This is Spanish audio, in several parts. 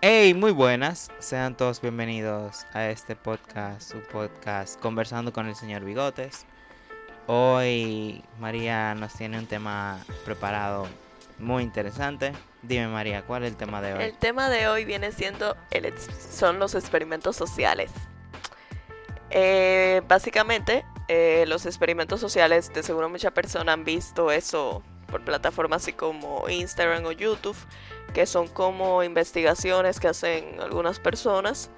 Hey, muy buenas. Sean todos bienvenidos a este podcast, su podcast Conversando con el señor Bigotes. Hoy María nos tiene un tema preparado muy interesante. Dime María, ¿cuál es el tema de hoy? El tema de hoy viene siendo el son los experimentos sociales. Eh, básicamente, eh, los experimentos sociales, de seguro muchas personas han visto eso por plataformas así como Instagram o YouTube, que son como investigaciones que hacen algunas personas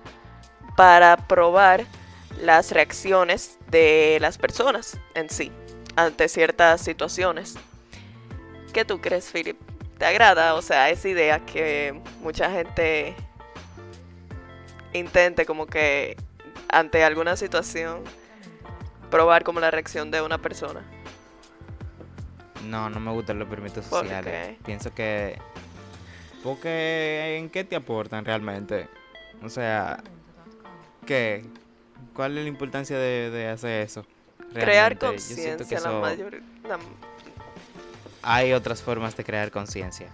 para probar las reacciones de las personas en sí ante ciertas situaciones. ¿Qué tú crees, Philip? ¿Te agrada? O sea, esa idea que mucha gente intente como que ante alguna situación probar como la reacción de una persona. No, no me gustan los ¿Por sociales. Pienso que... Porque ¿en qué te aportan realmente? O sea, ¿qué? ¿Cuál es la importancia de, de hacer eso? Crear Realmente, conciencia, la eso- mayor... la- Hay otras formas de crear conciencia.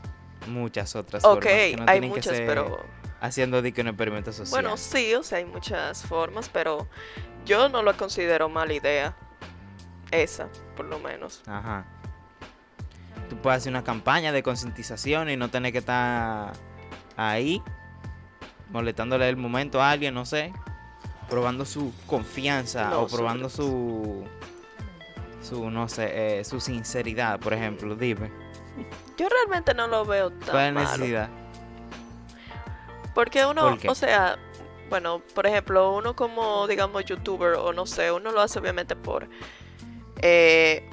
Muchas otras Ok, formas. que no hay que muchas, ser pero... Haciendo de que un experimento social. Bueno, sí, o sea, hay muchas formas, pero yo no lo considero mala idea. Esa, por lo menos. Ajá. Hacer una campaña de concientización y no tener que estar ahí molestándole el momento a alguien, no sé, probando su confianza No, o probando su su no sé, eh, su sinceridad, por ejemplo, dime. Yo realmente no lo veo tan ¿Cuál es la malo. necesidad? Porque uno, o sea, bueno, por ejemplo, uno como, digamos, youtuber o no sé, uno lo hace obviamente por... eh,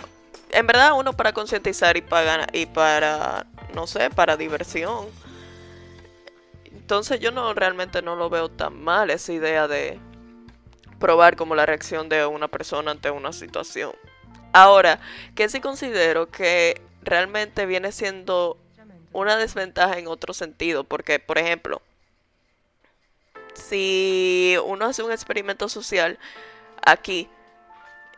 en verdad uno para concientizar y para, y para, no sé, para diversión. Entonces yo no realmente no lo veo tan mal esa idea de probar como la reacción de una persona ante una situación. Ahora, que sí considero que realmente viene siendo una desventaja en otro sentido, porque, por ejemplo, si uno hace un experimento social aquí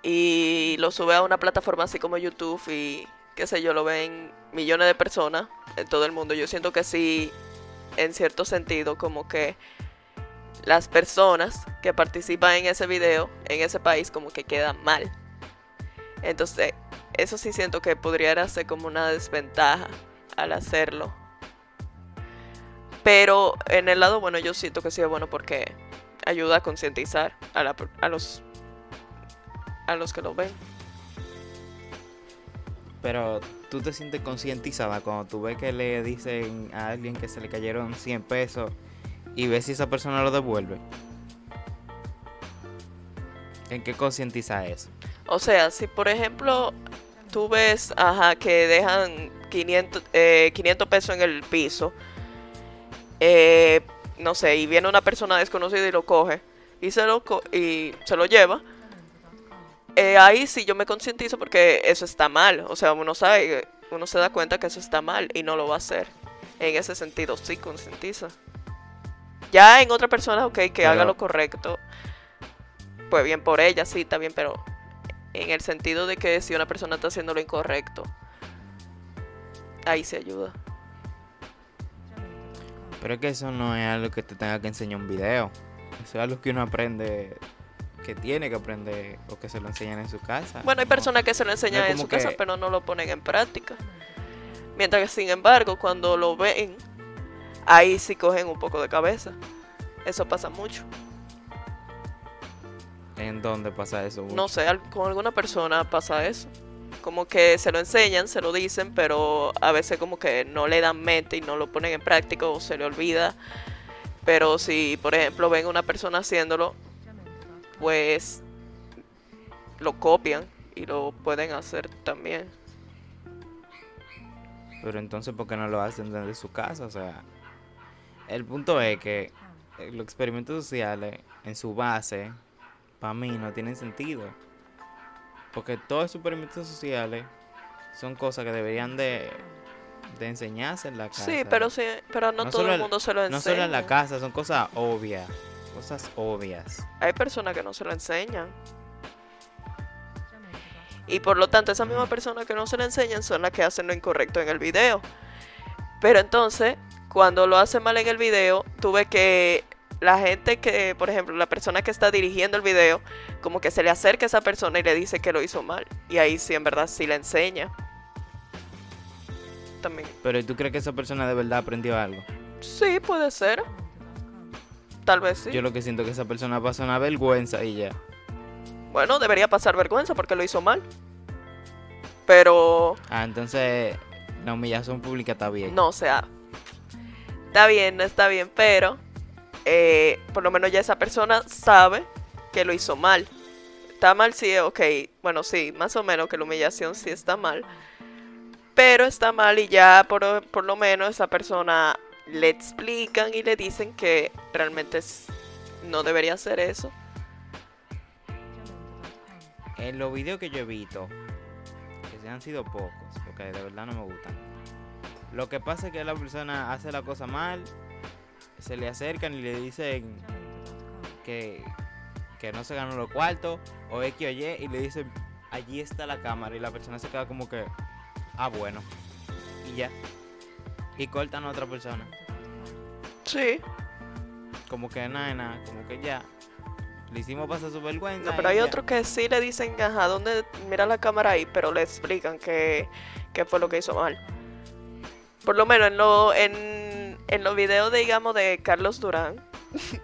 y lo sube a una plataforma así como YouTube y qué sé yo, lo ven millones de personas en todo el mundo, yo siento que sí, en cierto sentido, como que las personas que participan en ese video, en ese país, como que quedan mal. Entonces, eso sí siento que podría ser como una desventaja al hacerlo. Pero en el lado bueno yo siento que sí es bueno porque ayuda a concientizar a, a los a los que lo ven. Pero tú te sientes concientizada cuando tú ves que le dicen a alguien que se le cayeron 100 pesos y ves si esa persona lo devuelve. ¿En qué concientiza eso? O sea, si por ejemplo tú ves ajá, que dejan 500, eh, 500 pesos en el piso, eh, no sé, y viene una persona desconocida y lo coge y se lo, co- y se lo lleva, eh, ahí sí yo me concientizo porque eso está mal. O sea, uno sabe, uno se da cuenta que eso está mal y no lo va a hacer. En ese sentido, sí concientiza. Ya en otra persona, ok, que haga lo correcto, pues bien por ella, sí, está bien, pero en el sentido de que si una persona está haciendo lo incorrecto, ahí se ayuda. Pero es que eso no es algo que te tenga que enseñar un video. Eso es algo que uno aprende, que tiene que aprender o que se lo enseñan en su casa. Bueno, hay No- personas que se lo enseñan en su casa, pero no lo ponen en práctica. Mientras que, sin embargo, cuando lo ven, ahí sí cogen un poco de cabeza. Eso pasa mucho. ¿En dónde pasa eso? No sé, con alguna persona pasa eso. Como que se lo enseñan, se lo dicen, pero a veces como que no le dan mente y no lo ponen en práctica o se le olvida. Pero si, por ejemplo, ven a una persona haciéndolo, pues lo copian y lo pueden hacer también. Pero entonces, ¿por qué no lo hacen desde su casa? O sea, el punto es que eh, los experimentos sociales, en su base, para mí no tienen sentido. Porque todos esos experimentos sociales son cosas que deberían de, de enseñarse en la casa. Sí, pero sí, pero no, No todo el mundo se lo enseña. No solo en la casa, son cosas obvias. Cosas obvias. Hay personas que no se lo enseñan. Y por lo tanto, esas mismas personas que no se lo enseñan son las que hacen lo incorrecto en el video. Pero entonces, cuando lo hace mal en el video, tuve que la gente que, por ejemplo, la persona que está dirigiendo el video, como que se le acerca a esa persona y le dice que lo hizo mal. Y ahí sí, en verdad, sí le enseña. También. Pero ¿y tú crees que esa persona de verdad aprendió algo? Sí, puede ser. Tal vez sí. Yo lo que siento es que esa persona pasa una vergüenza y ya. Bueno, debería pasar vergüenza porque lo hizo mal. Pero Ah, entonces la humillación pública está bien. no, o sea, está bien, no está bien, pero eh, por lo menos ya esa persona sabe que lo hizo mal. Está mal, sí, ok, bueno, sí, más o menos que la humillación sí está mal. Pero está mal y ya por, por lo menos esa persona le explican y le dicen que realmente es- no debería hacer eso. En los videos que yo he visto, que se han sido pocos, porque de verdad no me gustan. Lo que pasa es que la persona hace la cosa mal, se le acercan y le dicen que, que no se ganó los cuartos, o X o Y, y le dicen, allí está la cámara, y la persona se queda como que, ah, bueno, y ya. Y cortan a otra persona. Sí, Como que nada, nada, como que ya. Le hicimos pasar su vergüenza. No, pero hay ya. otros que sí le dicen, ajá, ¿dónde mira la cámara ahí? Pero le explican qué, qué fue lo que hizo mal. Por lo menos en, lo, en, en los videos, digamos, de Carlos Durán,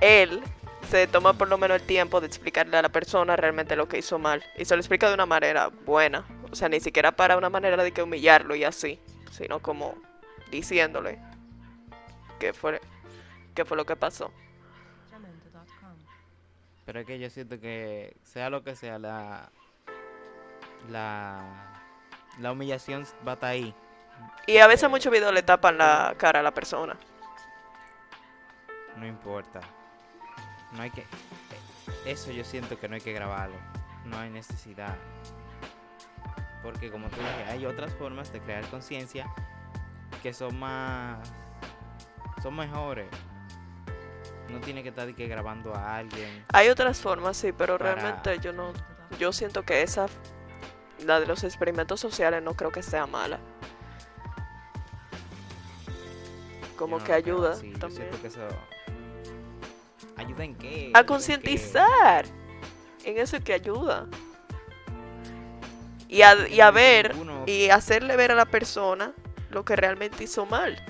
él se toma por lo menos el tiempo de explicarle a la persona realmente lo que hizo mal. Y se lo explica de una manera buena. O sea, ni siquiera para una manera de que humillarlo y así, sino como diciéndole qué fue, qué fue lo que pasó. Pero es que yo siento que sea lo que sea, la la, la humillación va a estar ahí. Y a veces muchos videos le tapan la cara a la persona. No importa. No hay que eso yo siento que no hay que grabarlo. No hay necesidad. Porque como tú dije, hay otras formas de crear conciencia que son más son mejores. No tiene que estar que grabando a alguien. Hay otras formas, sí, pero Para- realmente yo no, yo siento que esa, la de los experimentos sociales, no creo que sea mala. Como Yo no que ayuda yo también. siento que eso ayuda en qué? ¿Ayuda A en concientizar. En eso es que ayuda. Y a, y a ver, y hacerle ver a la persona lo que realmente hizo mal.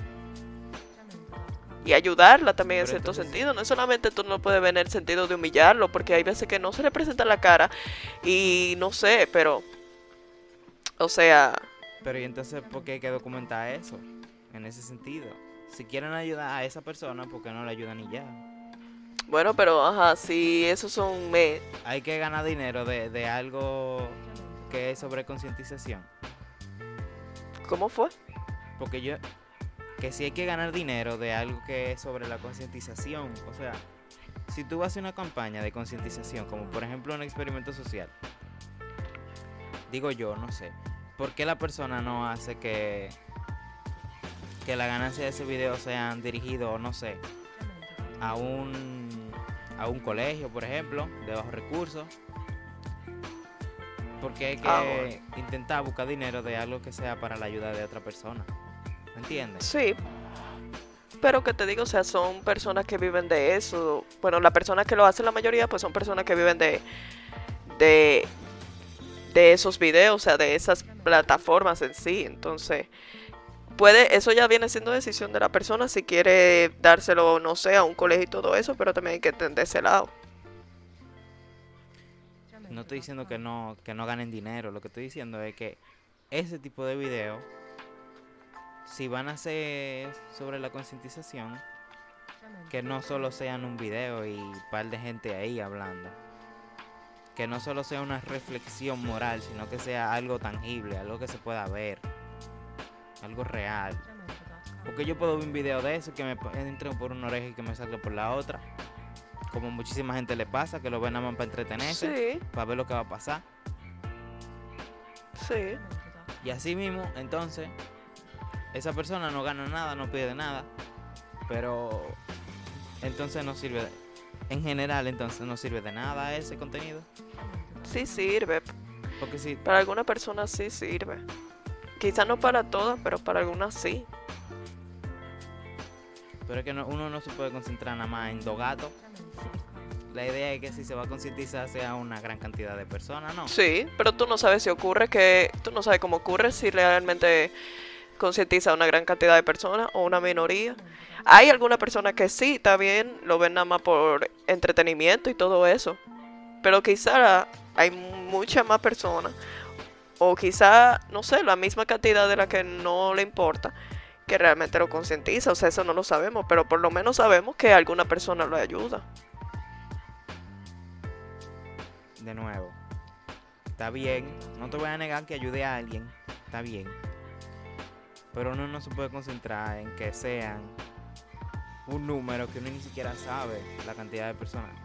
Y ayudarla también en cierto sentido. No es solamente tú no puedes ver en el sentido de humillarlo, porque hay veces que no se le presenta la cara y no sé, pero... O sea, Pero y entonces, ¿por qué hay que documentar eso? En ese sentido. Si quieren ayudar a esa persona, ¿por qué no le ayudan y ya? bueno, pero ajá, si esos son... Me... Hay que ganar dinero de, de algo que es sobre concientización. ¿Cómo fue? Porque yo... Que si hay que ganar dinero de algo que es sobre la concientización. O sea, si tú haces una campaña de concientización, como por ejemplo un experimento social, digo yo, no sé, ¿por qué la persona no hace que, que la ganancia de ese video sean dirigidos, no sé, a un, a un colegio, por ejemplo, de bajos recursos? Porque hay que Ah, bueno. intentar buscar dinero de algo que sea para la ayuda de otra persona. ¿Me entiendes? Sí. Pero que te digo, o sea, son personas que viven de eso. Bueno, las personas que lo hacen la mayoría, pues son personas que viven de, de, de esos videos, o sea, de esas plataformas en sí. Entonces, puede, eso ya viene siendo decisión de la persona si quiere dárselo, no sé, a un colegio y todo eso, pero también hay que entender ese lado. No estoy diciendo que no, que no ganen dinero, lo que estoy diciendo es que ese tipo de videos, si van a ser sobre la concientización, que no solo sean un video y un par de gente ahí hablando. Que no solo sea una reflexión moral, sino que sea algo tangible, algo que se pueda ver, algo real. Porque yo puedo ver un video de eso que me entre por una oreja y que me salga por la otra. Como muchísima gente le pasa, que lo ven nada más para entretenerse Sí, para ver lo que va a pasar. sí. Y así mismo, entonces, esa persona no gana nada, no pierde nada. Pero entonces no sirve, de- en general, entonces no sirve de nada ese contenido. Sí sirve. Porque si, Para algunas personas sí sirve. Quizás no para todas, pero para algunas sí. Pero es que no- uno no se puede concentrar nada más en dos gatos. La idea es que si se va a concientizar sea una gran cantidad de personas, ¿no? Sí, pero tú no sabes si ocurre que. Tú no sabes cómo ocurre si realmente concientiza a una gran cantidad de personas o una minoría. Hay algunas personas que sí, está bien, lo ven nada más por entretenimiento y todo eso. Pero quizá hay muchas más personas, o quizá, no sé, la misma cantidad de la que no le importa, que realmente lo concientiza. O sea, eso no lo sabemos, pero por lo menos sabemos que alguna persona lo ayuda. De nuevo, está bien, no te voy a negar que ayude a alguien, está bien. Pero uno no se puede concentrar en que sean un número que uno ni siquiera sabe la cantidad de personas.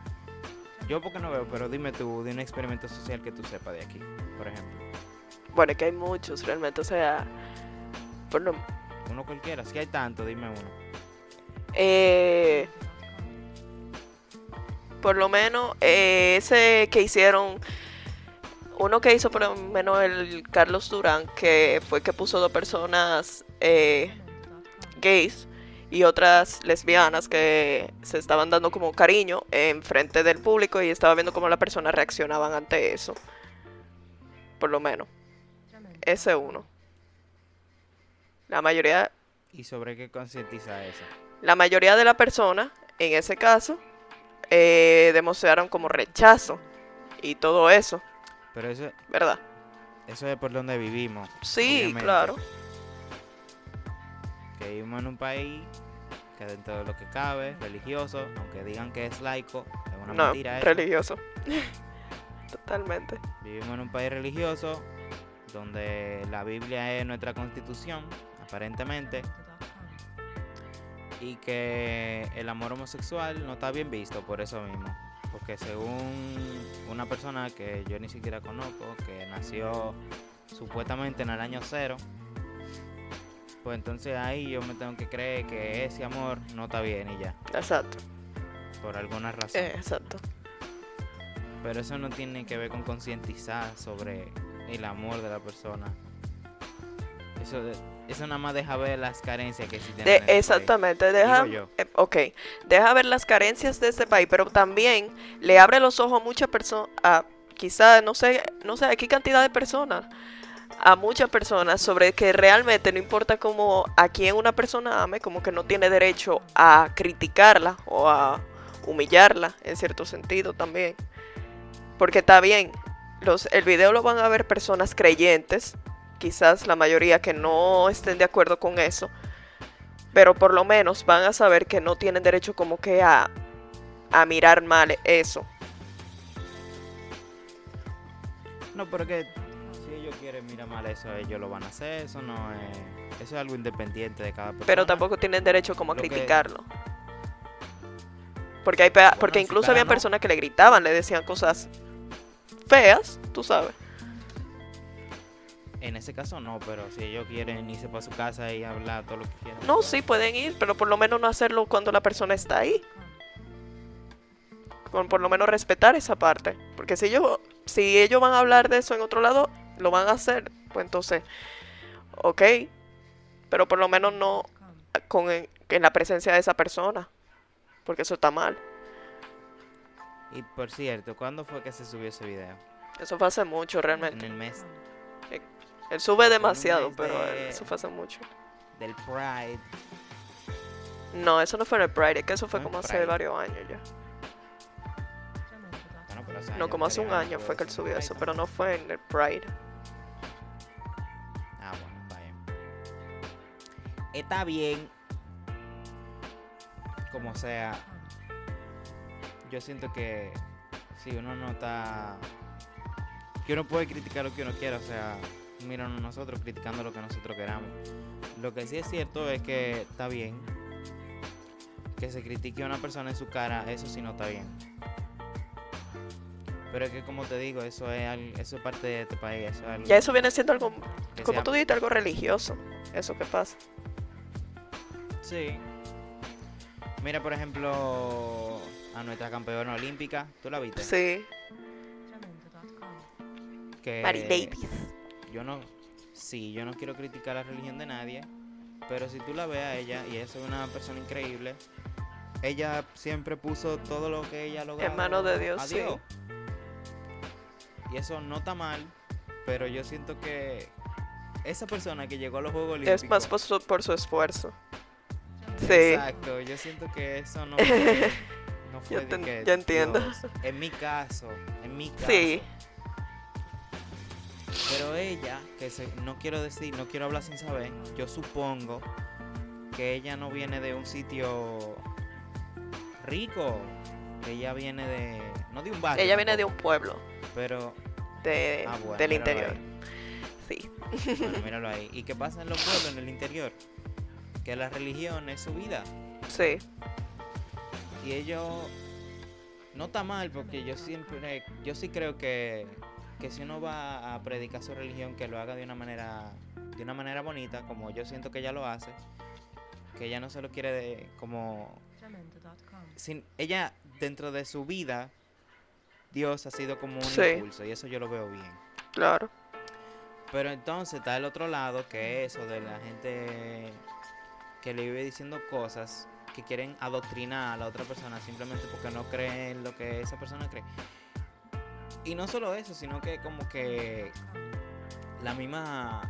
Yo porque no veo, pero dime tú de un experimento social que tú sepas de aquí, por ejemplo. Bueno, es que hay muchos realmente, o sea, por lo, Uno cualquiera, si hay tanto, dime uno. Eh, por lo menos eh, ese que hicieron, uno que hizo por lo menos el Carlos Durán, que fue que puso dos personas eh, gays y otras lesbianas que se estaban dando como cariño en frente del público y estaba viendo cómo las personas reaccionaban ante eso. Por lo menos. Ese uno. La mayoría ¿Y sobre qué concientiza eso? la mayoría de las personas, en ese caso, eh, demostraron como rechazo y todo eso, Pero eso, ¿verdad? eso es por donde vivimos. Sí, obviamente. claro. Que vivimos en un país que dentro de lo que cabe, religioso, aunque digan que es laico, es una No, mentira eso. religioso. Totalmente. Vivimos en un país religioso donde la Biblia es nuestra constitución, aparentemente, y que el amor homosexual no está bien visto por eso mismo. Porque según una persona que yo ni siquiera conozco, que nació supuestamente en el año cero, pues entonces ahí yo me tengo que creer que ese amor no está bien y ya, Exacto. por alguna razón. Eh, exacto. Pero eso no tiene que ver con concientizar sobre el amor de la persona. Eso, eso nada más deja ver las carencias que existen. De- en este exactamente, deja, Digo yo. eh, ok, deja ver las carencias de este país, pero también le abre los ojos a muchas personas, a quizá, no sé, no sé, aquí cantidad de personas, a muchas personas sobre que realmente no importa cómo a quién una persona ame, como que no tiene derecho a criticarla o a humillarla en cierto sentido también. Porque está bien, los, el video lo van a ver personas creyentes, quizás la mayoría que no estén de acuerdo con eso, pero por lo menos van a saber que no tienen derecho como que a, a mirar mal eso. No, pero que si ellos quieren mirar mal eso, ellos lo van a hacer. Eso no es. Eso es algo independiente de cada persona. Pero tampoco tienen derecho como a Lo que- criticarlo. Porque hay pe- porque incluso había no- personas que le gritaban, le decían cosas feas, tú sabes. En ese caso no, pero si ellos quieren irse para su casa y hablar todo lo que quieran. No, sí pueden ir, pero por lo menos no hacerlo cuando la persona está ahí. Con por lo menos respetar esa parte. Porque si ellos, si ellos van a hablar de eso en otro lado, lo van a hacer. Pues entonces, ok. Pero por lo menos no con en, en la presencia de esa persona. Porque eso está mal. Y por cierto, ¿cuándo fue que se subió ese video? Eso fue hace mucho En realmente. el mes Él sube demasiado, pero de- eso fue hace mucho. del Pride. No, eso no fue en el Pride, es que eso fue como hace varios años ya. Bueno, pero hace No, años como hace un año fue que él subió eso, pero no fue en el Pride. Ah, bueno, vaya. Está bien. Como sea. Yo siento que si uno no está. Que uno puede criticar lo que uno quiera, o sea, míranos nosotros criticando lo que nosotros queramos. Lo que sí es cierto es que está bien que se critique a una persona en su cara, eso sí no está bien. Pero es que como te digo, eso es, eso es parte de este país, eso es algo Ya eso viene siendo algo, como sea- tú dijiste, algo religioso. Eso que pasa. Sí. Mira, por ejemplo, a nuestra campeona olímpica, ¿tú la viste? Sí, Que Mary Davis. Yo no, sí, yo no quiero criticar la religión de nadie, Pero si tú la ves a ella, y es una persona increíble, ella siempre puso todo lo que ella logró En manos de Dios, a sí. Dios. Y eso no está mal, pero yo siento que esa persona que llegó a los Juegos Olímpicos... Es más por su, por su esfuerzo. Sí. Exacto, yo siento que eso no fue, no fue Yo de te- que yo entiendo. Dios. En mi caso, en mi caso. Sí. Pero ella, que se- no quiero decir, no quiero hablar sin saber, yo supongo que ella no viene de un sitio rico. Ella viene de, no de un barrio. Ella viene de un pueblo Pero, de, ah, bueno, del interior. ahí. Sí. Bueno, míralo ahí. ¿Y qué pasa en los pueblos, en el interior? Que la religión es su vida. Sí. Y ellos no está mal porque yo siempre, yo sí creo que, que si uno va a predicar su religión, que lo haga de una manera, de una manera bonita, como yo siento que ella lo hace, que ella no se lo quiere de, como, sin, ella dentro de su vida, Dios ha sido como un Sí. impulso y eso yo lo veo bien. Claro. Pero entonces está el otro lado, que es eso de la gente que le vive diciendo cosas que quieren adoctrinar a la otra persona simplemente porque no creen lo que esa persona cree. Y no solo eso, sino que como que la misma...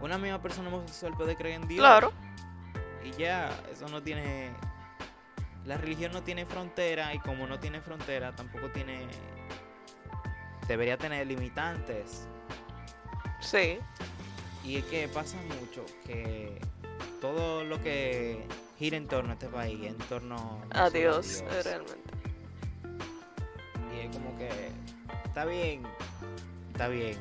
Una misma persona homosexual puede creer en Dios. Claro. Y ya, eso no tiene... La religión no tiene frontera y como no tiene frontera, tampoco tiene... Debería tener limitantes. Sí. Y es que pasa mucho que todo lo que gira en torno a este país, en torno a Dios, eh, realmente. Como que está bien, está bien.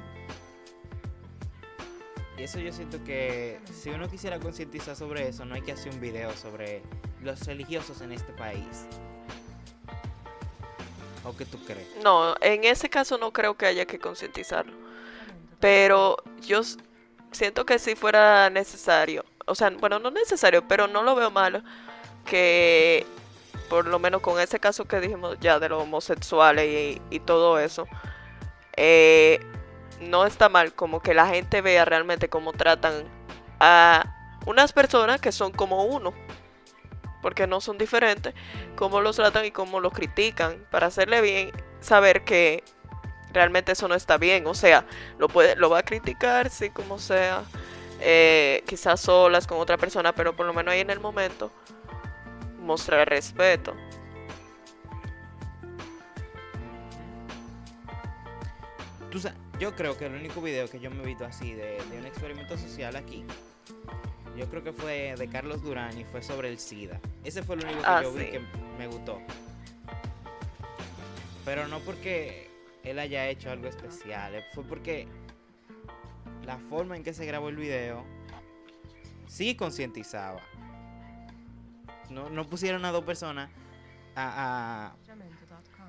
Y eso yo siento que si uno quisiera concientizar sobre eso, no hay que hacer un video sobre los religiosos en este país. ¿O qué tú crees? No, en ese caso no creo que haya que concientizarlo. Pero yo siento que si fuera necesario, o sea, bueno, no necesario, pero no lo veo malo que por lo menos con ese caso que dijimos ya de los homosexuales y, todo eso, eh, no está mal como que la gente vea realmente cómo tratan a unas personas que son como uno, porque no son diferentes, cómo los tratan y cómo los critican, para hacerle bien saber que realmente eso no está bien. O sea, lo puede, lo va a criticar, sí, como sea, eh, quizás solas con otra persona, pero por lo menos ahí en el momento mostrar respeto. Tú yo creo que el único video que yo me he visto así de, de un experimento social aquí, yo creo que fue de Carlos Durán y fue sobre el SIDA. Ese fue el único que Ah, yo vi que me gustó. Pero no porque él haya hecho algo especial, eh, fue porque la forma en que se grabó el video sí concientizaba. No, no pusieron a dos personas a,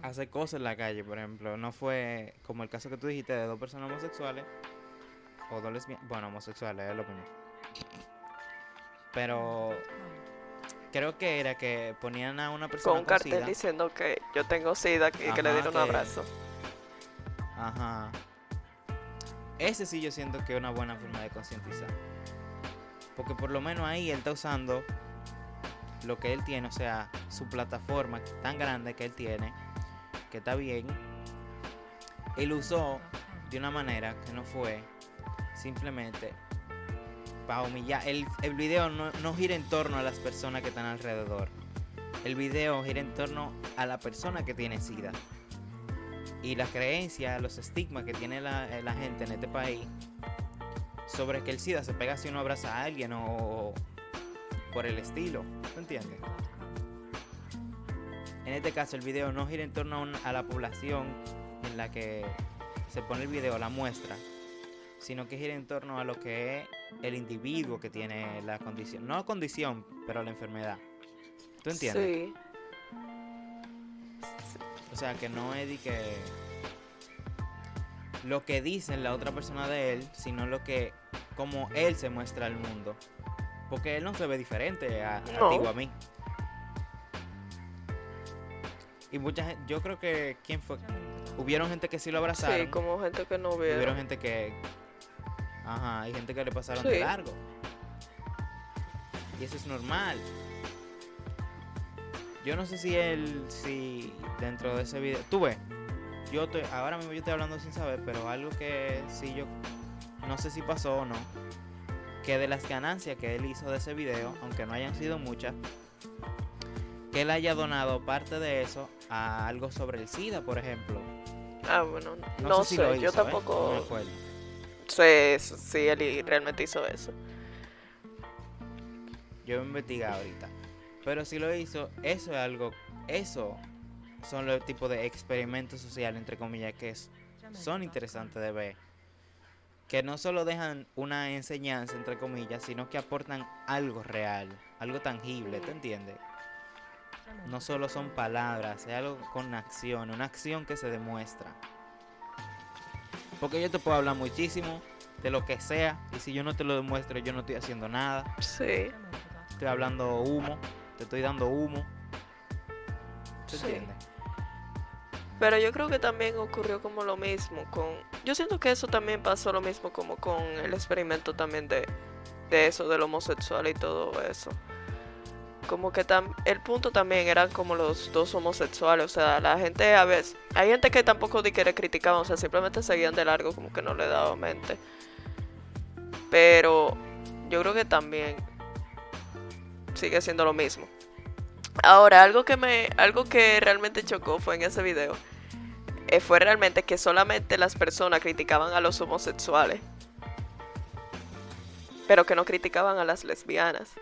a- hacer cosas en la calle, por ejemplo. No fue como el caso que tú dijiste de dos personas homosexuales o dos lesbianas. Bueno, homosexuales, es lo mismo. Pero creo que era que ponían a una persona Con un cartel SIDA. diciendo que yo tengo sida y que le dieron un que- abrazo. Ajá. Ese sí yo siento que es una buena forma de concientizar. Porque por lo menos ahí él está usando lo que él tiene, o sea, su plataforma tan grande que él tiene, que está bien. Él usó de una manera que no fue simplemente para humillar. El, el video no, no gira en torno a las personas que están alrededor. El video gira en torno a la persona que tiene SIDA. Y la creencia, los estigmas que tiene la, eh, la gente en este país sobre que el SIDA se pega si uno abraza a alguien o por el estilo. ¿tú entiendes? En este caso el video no gira en torno a, un- a la población en la que se pone el video, la muestra, sino que gira en torno a lo que es el individuo que tiene la condición, no condición, pero la enfermedad. ¿Tú entiendes? Sí. O sea, que no es de que lo que dicen la otra persona de él, sino lo que como él se muestra al mundo. Porque él no se ve diferente a, ti o a mí. Y mucha gente, yo creo que quién fue, hubieron gente que sí lo abrazaron, Sí, como gente que no hubieron vieron. gente que ajá, hay gente que le pasaron Sí. de largo. Y eso es normal. Yo no sé si él, si dentro de ese video, tú ves, yo estoy, ahora mismo yo estoy hablando sin saber, pero algo que sí yo, no sé si pasó o no, que de las ganancias que él hizo de ese video, aunque no hayan sido muchas, que él haya donado parte de eso a algo sobre el SIDA, por ejemplo. Ah, bueno, no, sé, yo ¿eh? tampoco sé si él realmente hizo eso. Yo voy a investigar ahorita. Pero si lo hizo, eso es algo, eso son los tipos de experimentos sociales, entre comillas, que son interesantes de ver. Que no solo dejan una enseñanza, entre comillas, sino que aportan algo real, algo tangible, ¿te entiendes? No solo son palabras, es algo con acción, una acción que se demuestra. Porque yo te puedo hablar muchísimo de lo que sea, y si yo no te lo demuestro, yo no estoy haciendo nada. Sí. Estoy hablando humo te estoy dando humo. Pero yo creo que también ocurrió como lo mismo con... Yo siento que eso también pasó lo mismo como con el experimento también de, de eso, del homosexual y todo eso. Como que tam el punto también eran como los dos homosexuales, o sea, la gente a veces... Hay gente que tampoco ni que le criticaban, o sea, simplemente seguían de largo como que no le daba mente. Pero yo creo que también sigue siendo lo mismo. Ahora, algo que me algo que realmente chocó fue en ese video. Eh, fue realmente que solamente las personas criticaban a los homosexuales. Pero que no criticaban a las lesbianas.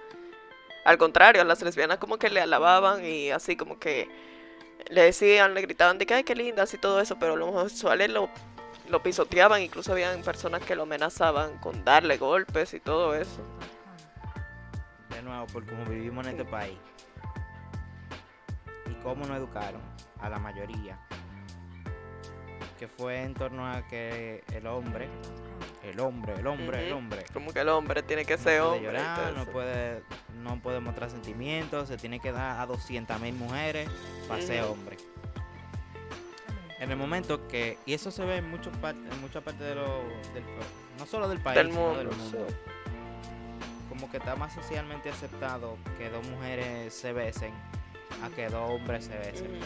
Al contrario, a las lesbianas como que le alababan y así como que le decían, le gritaban de que ay qué lindas y todo eso, pero los homosexuales lo, lo pisoteaban, incluso habían personas que lo amenazaban con darle golpes y todo eso de nuevo, por cómo vivimos en este país y cómo nos educaron a la mayoría, que fue en torno a que el hombre, el hombre, el hombre, el hombre, como que el hombre tiene que ser no hombre, llorar, no puede, no puede mostrar sentimientos, se tiene que dar a 200 mil mujeres para ser hombre. En el momento que, y eso se ve en, muchos en muchas partes de lo, del, no solo del país, del mundo, del mundo. Como que está más socialmente aceptado que dos mujeres se besen a que dos hombres se besen.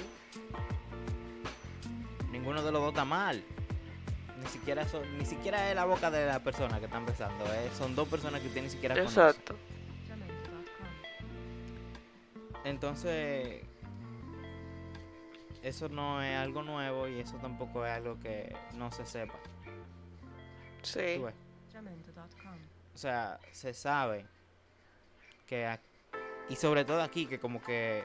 Ninguno de los dos está mal. Ni siquiera eso, ni siquiera es la boca de la persona que están besando, ¿eh? son dos personas que tienen ni siquiera Exacto. Entonces, eso no es algo nuevo y eso tampoco es algo que no se sepa. Sí o sea, se sabe que y sobre todo aquí que como que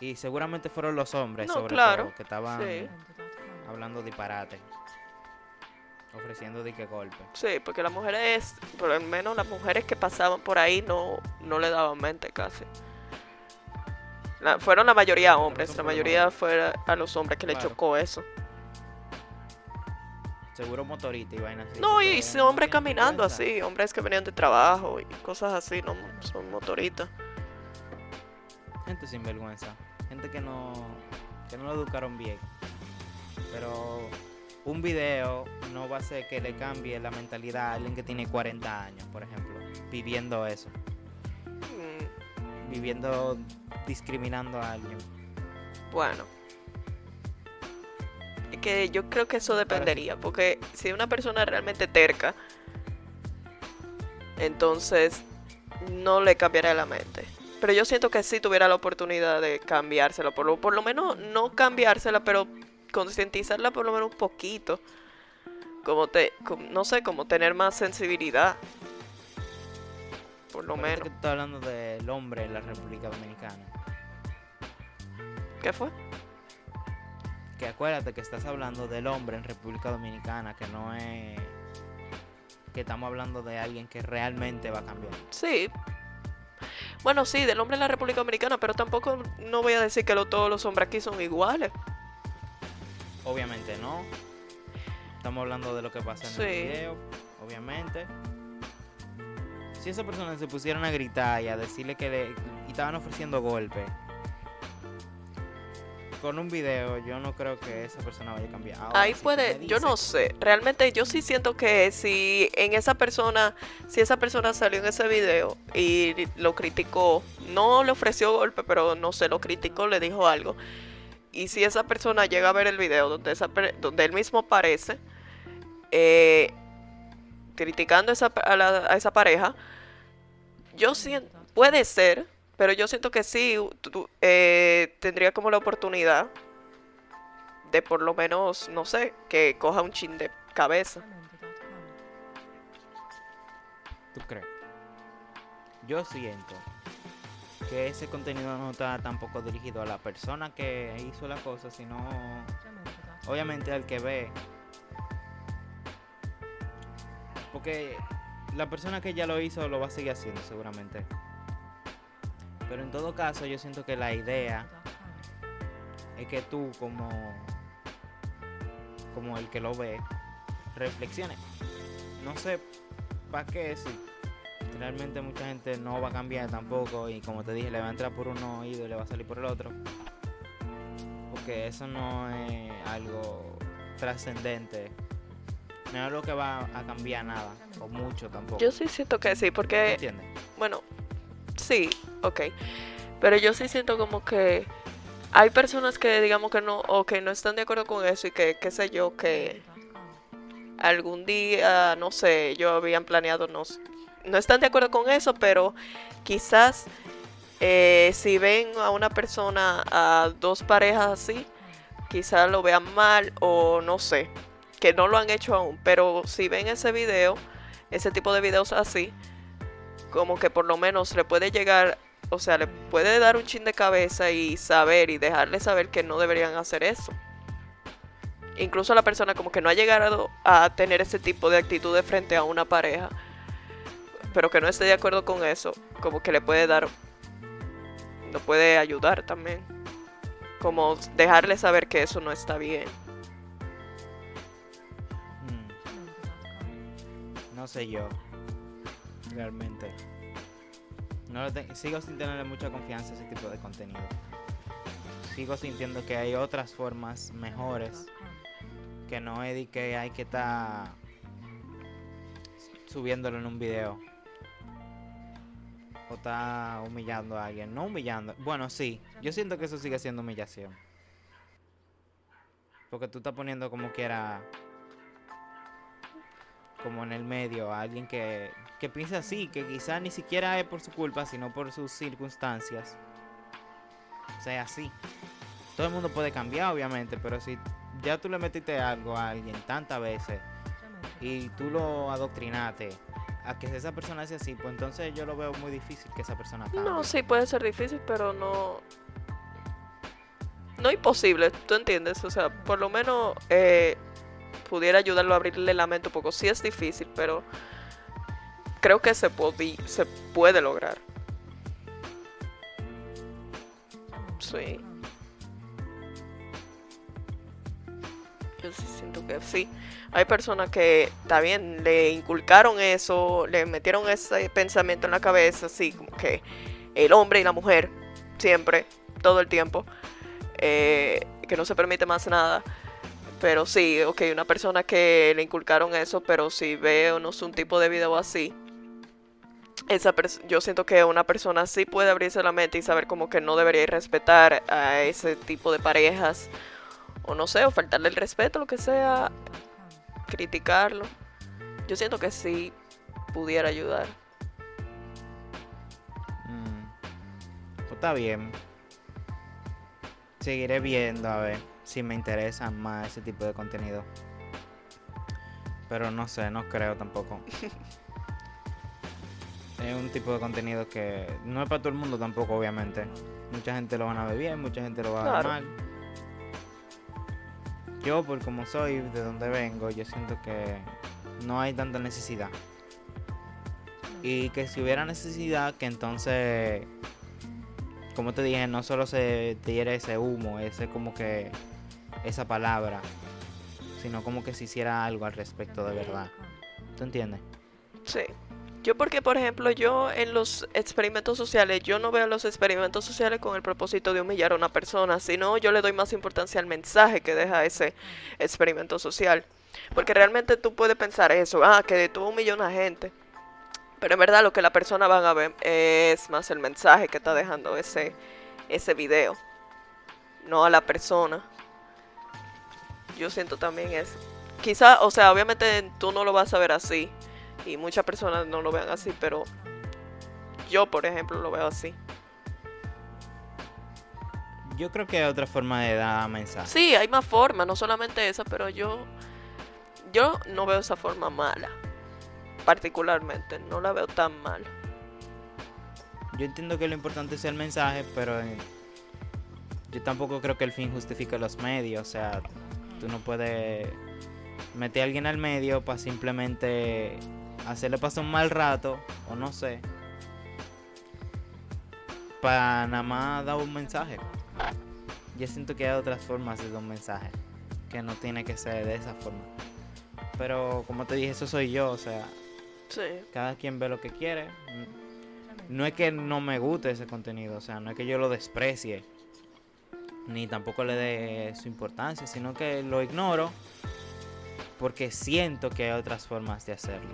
y seguramente fueron los hombres sobre todo que estaban hablando disparate ofreciendo de qué golpe sí porque las mujeres por lo menos las mujeres que pasaban por ahí no no le daban mente casi fueron la mayoría hombres la mayoría fue a los hombres que le chocó eso seguro motorita y vainas así. No, y hombres caminando así, hombres que venían de trabajo y cosas así, no son motoritas. Gente sin vergüenza, gente que no, que no lo educaron bien. Pero un video no va a hacer que le cambie la mentalidad a alguien que tiene 40 años, por ejemplo, viviendo eso. Mm. Viviendo discriminando a alguien. Bueno, que yo creo que eso dependería, porque si una persona realmente terca, entonces no le cambiaría la mente. Pero yo siento que si tuviera la oportunidad de cambiársela, por lo, por lo menos no cambiársela, pero concientizarla por lo menos un poquito. Como te, no sé, como tener más sensibilidad. Por lo menos. que estás hablando del hombre en la República Dominicana. ¿Qué fue? que acuérdate que estás hablando del hombre en República Dominicana, que no es que estamos hablando de alguien que realmente va a cambiar. Sí. Bueno, sí, del hombre en la República Dominicana, pero tampoco no voy a decir que todos los hombres aquí son iguales. Obviamente no. Estamos hablando de lo que pasa en el video, obviamente. Si esa persona se pusieron a gritar y a decirle que le y estaban ofreciendo golpes, con un video yo no creo que esa persona vaya a cambiar. Ahí puede, yo no sé, realmente yo sí siento que si en esa persona, si esa persona salió en ese video y lo criticó, no le ofreció golpe, pero no se lo criticó, le dijo algo. Y si esa persona llega a ver el video donde, esa, donde él mismo aparece, eh, criticando esa, a, esa pareja, yo siento, puede ser, pero yo siento que sí eh, tendría como la oportunidad de por lo menos, no sé, que coja un chin de cabeza. ¿Tú crees? Yo siento que ese contenido no está tampoco dirigido a la persona que hizo la cosa, sino obviamente al que ve porque la persona que ya lo hizo lo va a seguir haciendo seguramente. Pero en todo caso yo siento que la idea es que tú como como el que lo ve reflexiones. No sé para qué si realmente mucha gente no va a cambiar tampoco y como te dije le va a entrar por un oído y le va a salir por el otro. Porque eso no es algo trascendente no es lo que va a cambiar nada, o mucho tampoco. Yo sí siento que sí, porque... ¿Entiendes? Bueno, sí, ok. Pero yo sí siento como que hay personas que digamos que no, o que no están de acuerdo con eso y que, qué sé yo, que algún día, no sé, yo habían planeado, no, no están de acuerdo con eso, pero quizás eh, si ven a una persona, a dos parejas así, quizás lo vean mal o no sé que no lo han hecho aún, pero si ven ese video, ese tipo de videos así, como que por lo menos le puede llegar, o sea, le puede dar un chin de cabeza y saber y dejarle saber que no deberían hacer eso. Incluso la persona como que no ha llegado a tener ese tipo de actitudes frente a una pareja, pero que no esté de acuerdo con eso, como que le puede dar, no puede ayudar también. Como dejarle saber que eso no está bien. No sé yo. Realmente. No sigo sin tenerle mucha confianza a ese tipo de contenido. Sigo sintiendo que hay otras formas mejores. Que no es hay que estar subiéndolo en un video. O está humillando a alguien. No humillando. Bueno, sí. Yo siento que eso sigue siendo humillación. Porque tú estás poniendo como quiera como en el medio, a alguien que, que piensa así, que quizá ni siquiera es por su culpa, sino por sus circunstancias. O sea, así. Todo el mundo puede cambiar, obviamente, pero si ya tú le metiste algo a alguien tantas veces y tú lo adoctrinaste a que esa persona sea así, pues entonces yo lo veo muy difícil que esa persona cambie. No, sí puede ser difícil, pero no no imposible, ¿tú entiendes? O sea, por lo menos eh, pudiera ayudarlo a abrirle la mente un poco. Sí es difícil, pero creo que se, se puede lograr. Sí. Yo sí siento que sí. Hay personas que, también le inculcaron eso, le metieron ese pensamiento en la cabeza, así como que el hombre y la mujer, siempre, todo el tiempo, eh, que no se permite más nada. Pero sí, ok, una persona que le inculcaron eso, pero si ve o no es un tipo de video así, esa yo siento que una persona sí puede abrirse la mente y saber como que no debería respetar a ese tipo de parejas, o no sé, o faltarle el respeto, lo que sea, criticarlo. Yo siento que sí pudiera ayudar. Mm. Pues está bien. Seguiré viendo, a ver si me interesa más ese tipo de contenido. Pero no sé, no creo tampoco. es un tipo de contenido que no es para todo el mundo tampoco, obviamente. Mucha gente lo van a ver bien, mucha gente lo va a ver mal. Yo, por como soy, de donde vengo, yo siento que no hay tanta necesidad. Y que si hubiera necesidad, que entonces, como te dije, no solo se diera ese humo, ese como que esa palabra, sino como que se hiciera algo al respecto de verdad. ¿Tú entiendes? Sí. Yo porque, por ejemplo, yo en los experimentos sociales, yo no veo los experimentos sociales con el propósito de humillar a una persona, sino yo le doy más importancia al mensaje que deja ese experimento social. Porque realmente tú puedes pensar eso, ah, que detuvo un millón de gente. Pero en verdad lo que la persona van a ver es más el mensaje que está dejando ese, ese video, no a la persona. Yo siento también eso. Quizá, o sea, obviamente tú no lo vas a ver así, y muchas personas no lo vean así, pero yo, por ejemplo, lo veo así. Yo creo que hay otra forma de dar mensaje. Sí, hay más formas, no solamente esa, pero yo yo no veo esa forma mala. Particularmente, no la veo tan mal. Yo entiendo que lo importante es el mensaje, pero eh, yo tampoco creo que el fin justifique los medios. O sea, tú no puedes meter a alguien al medio para simplemente hacerle pasar un mal rato, o no sé, para nada más dar un mensaje. Yo siento que hay otras formas de dar un mensaje, que no tiene que ser de esa forma. Pero como te dije, eso soy yo, o sea, cada quien ve lo que quiere. No es que no me guste ese contenido, o sea, no es que yo lo desprecie, ni tampoco le dé su importancia, sino que lo ignoro porque siento que hay otras formas de hacerlo.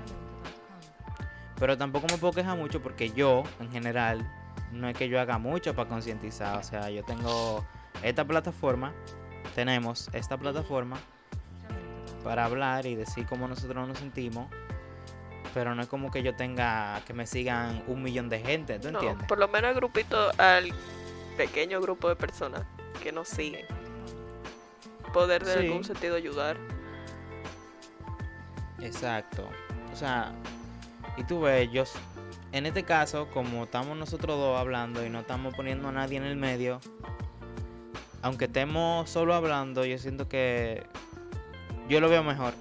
Pero tampoco me puedo quejar mucho porque yo, en general, no es que yo haga mucho para concientizar. O sea, yo tengo esta plataforma, tenemos esta plataforma para hablar y decir cómo nosotros nos sentimos. Pero no es como que yo tenga que me sigan un millón de gente, ¿tú entiendes? Por lo menos al grupito, al pequeño grupo de personas que nos siguen. Poder de algún sentido ayudar. Exacto. O sea, y tú ves, yo, en este caso, como estamos nosotros dos hablando y no estamos poniendo a nadie en el medio, aunque estemos solo hablando, yo siento que yo lo veo mejor.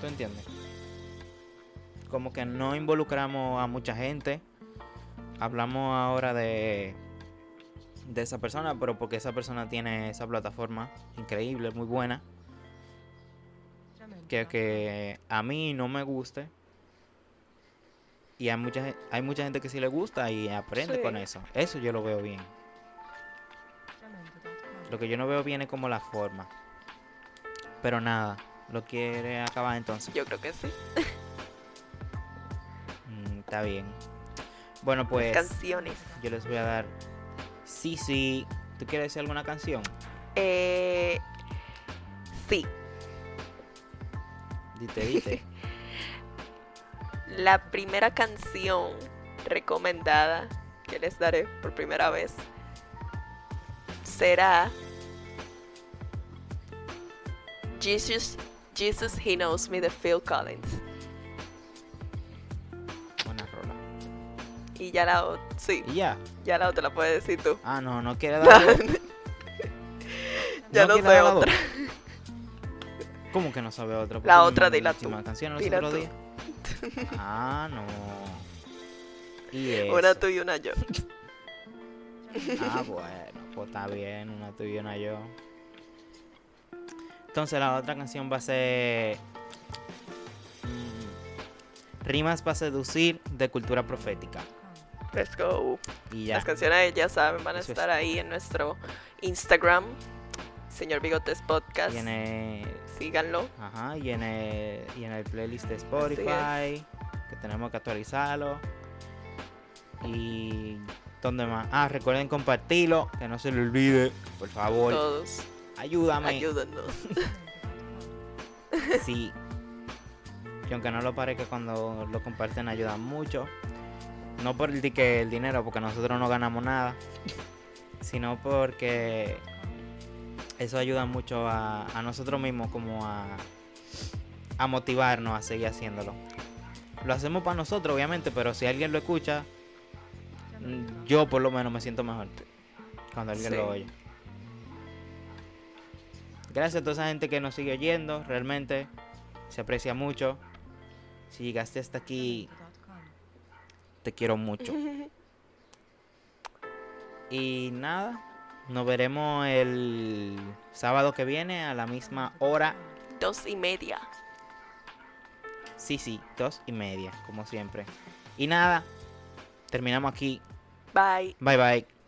¿Tú entiendes? Como que no involucramos a mucha gente. Hablamos ahora de de esa persona, pero porque esa persona tiene esa plataforma increíble, muy buena. Que, que a mí no me guste, y hay mucha, hay mucha gente que sí le gusta y aprende con eso. Eso yo lo veo bien. Lo que yo no veo bien es como la forma. Pero nada, ¿lo quiere acabar entonces? Yo creo que sí. Mm, está bien. Bueno, pues. Canciones. Yo les voy a dar. Sí, sí. ¿Tú quieres decir alguna canción? Eh. Sí. Dite, dite. la primera canción recomendada que les daré por primera vez será Jesus, Jesus He Knows Me de Phil Collins. Buena rola. Y ya la otra, sí. ¿Y ya? Ya la otra la puedes decir tú. Ah, no, no quiere dar. ya no, sé otra. ¿Cómo que no sabe otra? La otra de la tu. canción día. Ah, no. ¿Y una tú y una yo. Ah, bueno, pues está bien, una tú y una yo. Entonces la otra canción va a ser mm, Rimas para seducir de cultura profética. Let's go. Y ya. Las canciones ya saben, van a estar ahí en nuestro Instagram, Señor Bigotes Podcast. Tiene síganlo. Ajá, y en el, y en el playlist de Spotify, que tenemos que actualizarlo. Y ¿dónde más? Ah, recuerden compartirlo, que no se le olvide, por favor. Todos. Ayúdame. Ayúdanos. sí. Y aunque no lo parezca cuando lo comparten ayuda mucho. No por el, que el dinero, porque nosotros no ganamos nada. Sino porque eso ayuda mucho a, nosotros mismos como a, a motivarnos a seguir haciéndolo. Lo hacemos para nosotros, obviamente, pero si alguien lo escucha, yo por lo menos me siento mejor cuando alguien lo oye. Gracias a toda esa gente que nos sigue oyendo, realmente se aprecia mucho. Si llegaste hasta aquí, te quiero mucho. Y nada, nos veremos el sábado que viene a la misma hora. Dos y media. Sí, sí, dos y media, como siempre. Y nada, terminamos aquí. Bye. Bye bye.